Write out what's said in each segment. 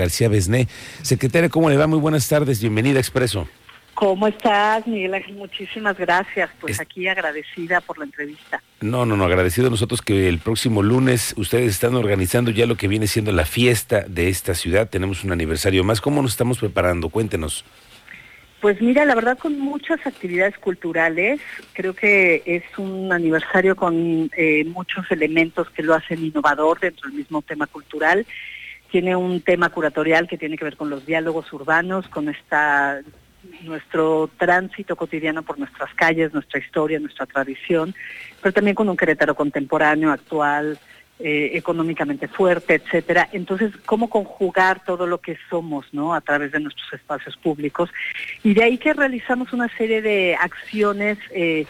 García Besné. Secretaria, ¿cómo le va? Muy buenas tardes, bienvenida a Expreso. ¿Cómo estás, Miguel Ángel? Muchísimas gracias. Pues aquí agradecida por la entrevista. No, no, no, agradecido a nosotros que el próximo lunes ustedes están organizando ya lo que viene siendo la fiesta de esta ciudad. Tenemos un aniversario más. ¿Cómo nos estamos preparando? Cuéntenos. Pues mira, la verdad con muchas actividades culturales, creo que es un aniversario con eh, muchos elementos que lo hacen innovador dentro del mismo tema cultural. Tiene un tema curatorial que tiene que ver con los diálogos urbanos, con esta nuestro tránsito cotidiano por nuestras calles, nuestra historia, nuestra tradición, pero también con un Querétaro contemporáneo, actual, eh, económicamente fuerte, etcétera. Entonces, cómo conjugar todo lo que somos, ¿no? A través de nuestros espacios públicos. Y de ahí que realizamos una serie de acciones eh,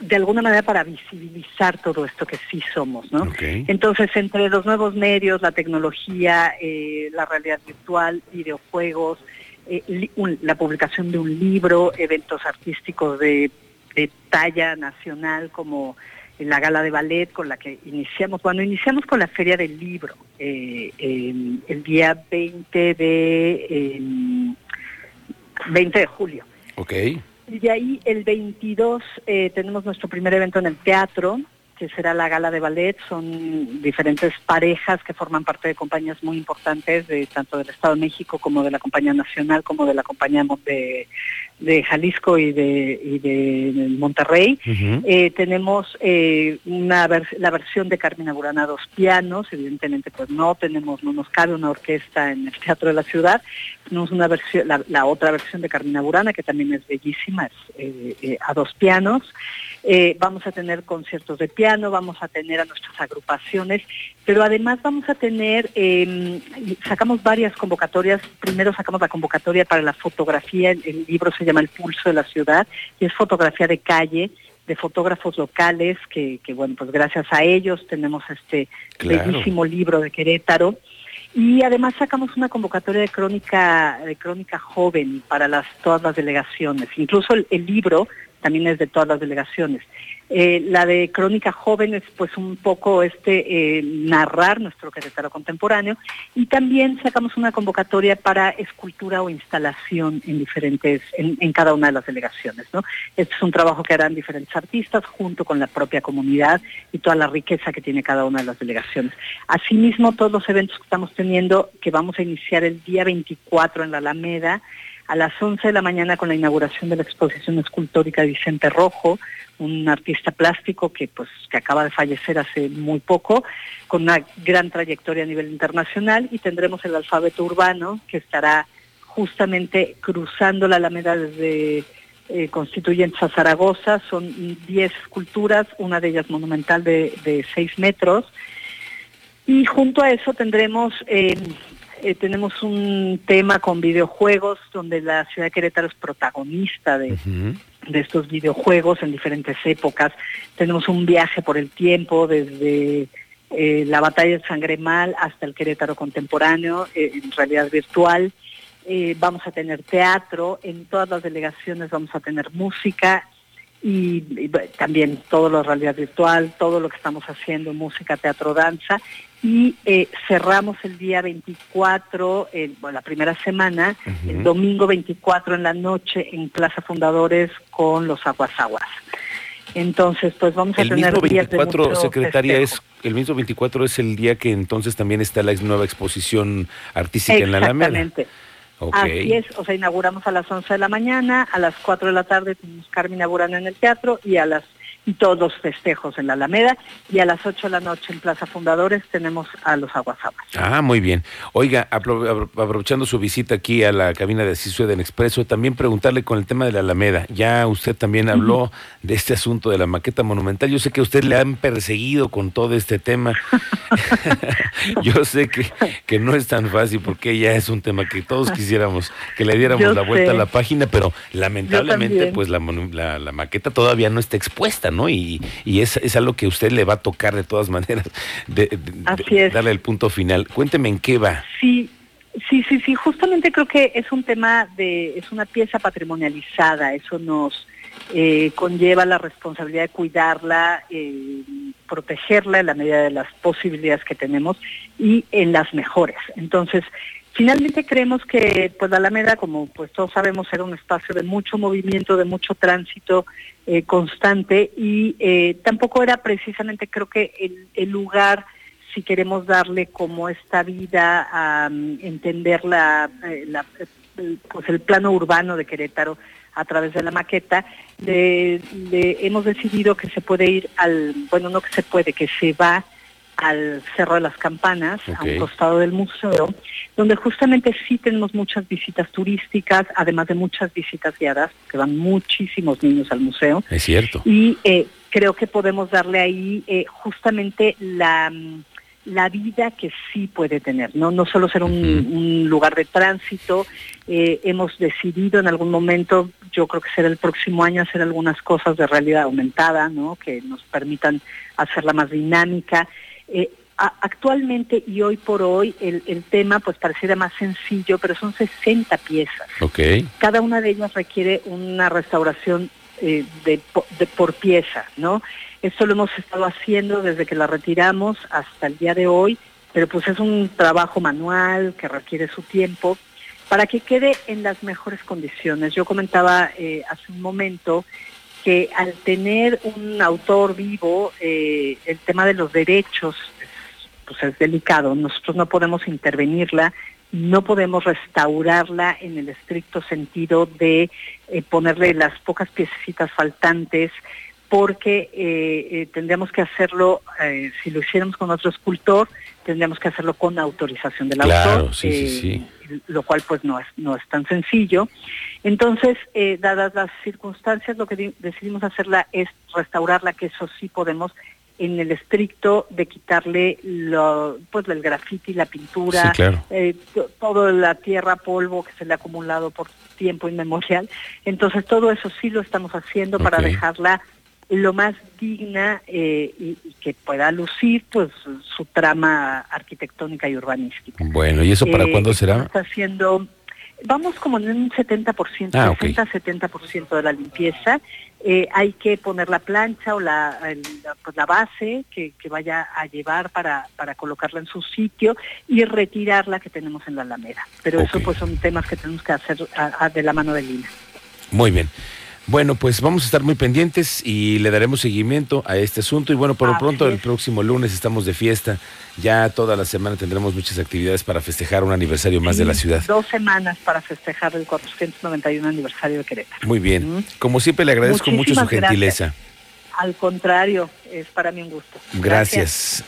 de alguna manera para visibilizar todo esto que sí somos, ¿no? Entonces, entre los nuevos medios, la tecnología, eh, la realidad virtual, videojuegos, eh, la publicación de un libro, eventos artísticos de, talla nacional como la gala de ballet con la que iniciamos, cuando iniciamos con la feria del libro, eh, el día 20 de, 20 de julio. Ok. Y de ahí el 22 eh, tenemos nuestro primer evento en el teatro, que será la gala de ballet. Son diferentes parejas que forman parte de compañías muy importantes, de tanto del Estado de México como de la Compañía Nacional, como de la Compañía de, de Jalisco y de, y de Monterrey. Eh, tenemos eh, una la versión de Carmina Burana dos pianos, evidentemente pues no tenemos, no nos cabe una orquesta en el Teatro de la Ciudad. Tenemos una versión, la, otra versión de Carmina Burana, que también es bellísima, es eh, a dos pianos. vamos a tener conciertos de piano, vamos a tener a nuestras agrupaciones, pero además vamos a tener, em, sacamos varias convocatorias, primero sacamos la convocatoria para la fotografía, el libro se llama El Pulso de la Ciudad, y es fotografía de calle, de fotógrafos locales, que, bueno, pues gracias a ellos tenemos este bellísimo libro de Querétaro. Y además sacamos una convocatoria de crónica, de crónica joven para las, todas las delegaciones. Incluso el libro también es de todas las delegaciones. Eh, la de Crónica Jóvenes, pues un poco este eh, narrar nuestro Querétaro contemporáneo y también sacamos una convocatoria para escultura o instalación en diferentes, en, cada una de las delegaciones, ¿no? Este es un trabajo que harán diferentes artistas junto con la propia comunidad y toda la riqueza que tiene cada una de las delegaciones. Asimismo, todos los eventos que estamos teniendo, que vamos a iniciar el día 24 en la Alameda, a las 11 de la mañana con la inauguración de la exposición escultórica de Vicente Rojo, un artista plástico que pues que acaba de fallecer hace muy poco, con una gran trayectoria a nivel internacional y tendremos el alfabeto urbano que estará justamente cruzando la Alameda desde eh, Constituyentes a Zaragoza, son 10 esculturas, una de ellas monumental de, de 6 metros, y junto a eso tendremos eh, eh, tenemos un tema con videojuegos donde la ciudad de Querétaro es protagonista de, estos videojuegos en diferentes épocas. Tenemos un viaje por el tiempo desde eh, la batalla de Sangre Mal hasta el Querétaro contemporáneo eh, en realidad virtual. vamos a tener teatro, en todas las delegaciones vamos a tener música y, también todo lo realidad virtual, todo lo que estamos haciendo, música, teatro, danza. Y eh, cerramos el día 24, bueno, la primera semana, el domingo 24 en la noche en Plaza Fundadores con los Aguas Aguas. Entonces, pues vamos a el tener mismo 24, secretaria, es el mismo 24 es el día que entonces también está la nueva exposición artística en la Alameda. Exactamente. Así es, o sea, inauguramos a las 11 de la mañana, a las 4 de la tarde tenemos Carmina Burana en el teatro y a las y todos los festejos en la Alameda y a las 8 de la noche en Plaza Fundadores tenemos a los aguasamas. Ah, muy bien. Oiga, aprovechando su visita aquí a la cabina de Cisueda en Expreso, también preguntarle con el tema de la Alameda. Ya usted también habló de este asunto de la maqueta monumental. Yo sé que usted le han perseguido con todo este tema. Yo sé que, que no es tan fácil porque ya es un tema que todos quisiéramos que le diéramos la vuelta a la página, pero lamentablemente pues la, la, la maqueta todavía no está expuesta, ¿no? Y, y es, es, algo que a usted le va a tocar de todas maneras, de, darle el punto final. Cuénteme en qué va. Sí, sí, sí, sí, justamente creo que es un tema de, es una pieza patrimonializada, eso nos eh, conlleva la responsabilidad de cuidarla, eh, protegerla en la medida de las posibilidades que tenemos y en las mejores. Entonces, Finalmente creemos que pues la Alameda, como pues todos sabemos, era un espacio de mucho movimiento, de mucho tránsito eh, constante y eh, tampoco era precisamente creo que el, lugar si queremos darle como esta vida a mm, entender la, eh, pues el plano urbano de Querétaro a través de la maqueta, hemos decidido que se puede ir al, bueno, no que se puede, que se va al Cerro de las Campanas, a un costado del museo, donde justamente sí tenemos muchas visitas turísticas, además de muchas visitas guiadas, que van muchísimos niños al museo. Es cierto. Y eh, creo que podemos darle ahí eh, justamente la, la vida que sí puede tener, no, no solo ser un, lugar de tránsito. Eh, hemos decidido en algún momento, yo creo que será el próximo año, hacer algunas cosas de realidad aumentada, ¿no? que nos permitan hacerla más dinámica eh, actualmente y hoy por hoy el, tema pues pareciera más sencillo, pero son 60 piezas. Okay. Cada una de ellas requiere una restauración eh, de, por pieza, ¿no? Esto lo hemos estado haciendo desde que la retiramos hasta el día de hoy, pero pues es un trabajo manual que requiere su tiempo para que quede en las mejores condiciones. Yo comentaba eh, hace un momento que al tener un autor vivo, eh, el tema de los derechos pues es delicado. Nosotros no podemos intervenirla, no podemos restaurarla en el estricto sentido de eh, ponerle las pocas piecitas faltantes, porque eh, tendríamos que hacerlo, si lo hiciéramos con otro escultor, tendríamos que hacerlo con autorización del autor, lo cual pues no es, no es tan sencillo. Entonces, eh, dadas las circunstancias, lo que decidimos hacerla es restaurarla, que eso sí podemos en el estricto de quitarle lo, pues el grafiti, la pintura, eh, toda la tierra, polvo que se le ha acumulado por tiempo inmemorial. Entonces todo eso sí lo estamos haciendo para dejarla lo más digna eh, y, que pueda lucir pues su trama arquitectónica y urbanística. Bueno, ¿y eso para cuándo será? Está haciendo Vamos como en un 70%, ah, 60-70% de la limpieza. Eh, hay que poner la plancha o la, pues la base que, vaya a llevar para, para colocarla en su sitio y retirar la que tenemos en la alameda. Pero eso pues son temas que tenemos que hacer de la mano de Lina. Muy bien. Bueno, pues vamos a estar muy pendientes y le daremos seguimiento a este asunto. Y bueno, por lo pronto, el próximo lunes estamos de fiesta. Ya toda la semana tendremos muchas actividades para festejar un aniversario más de la ciudad. Dos semanas para festejar el 491 aniversario de Querétaro. Muy bien. Como siempre, le agradezco mucho su gentileza. Al contrario, es para mí un gusto. gracias.